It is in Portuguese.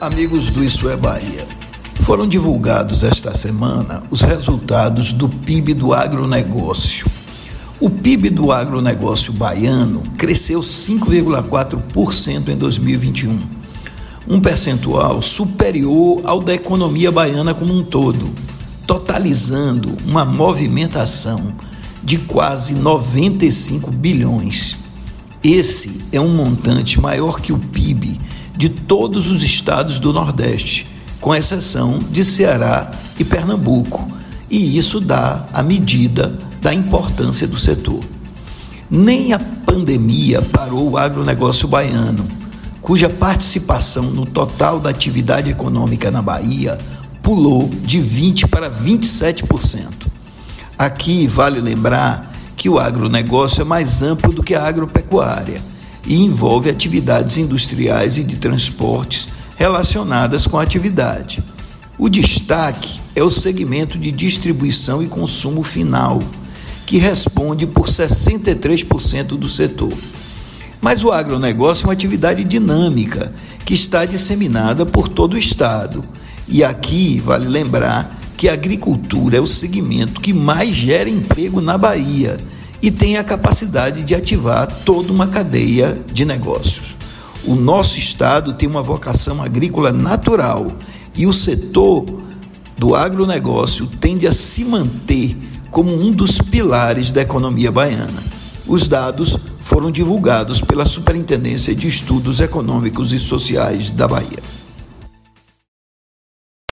Amigos do Isso é Bahia, foram divulgados esta semana os resultados do PIB do agronegócio. O PIB do agronegócio baiano cresceu 5,4% em 2021, um percentual superior ao da economia baiana como um todo, totalizando uma movimentação de quase 95 bilhões. Esse é um montante maior que o PIB de todos os estados do Nordeste, com exceção de Ceará e Pernambuco, e isso dá a medida da importância do setor. Nem a pandemia parou o agronegócio baiano, cuja participação no total da atividade econômica na Bahia pulou de 20% para 27%. Aqui vale lembrar que o agronegócio é mais amplo do que a agropecuária e envolve atividades industriais e de transportes relacionadas com a atividade. O destaque é o segmento de distribuição e consumo final, que responde por 63% do setor. Mas o agronegócio é uma atividade dinâmica que está disseminada por todo o estado. E aqui vale lembrar que a agricultura é o segmento que mais gera emprego na Bahia e tem a capacidade de ativar toda uma cadeia de negócios. O nosso estado tem uma vocação agrícola natural e o setor do agronegócio tende a se manter como um dos pilares da economia baiana. Os dados foram divulgados pela Superintendência de Estudos Econômicos e Sociais da Bahia.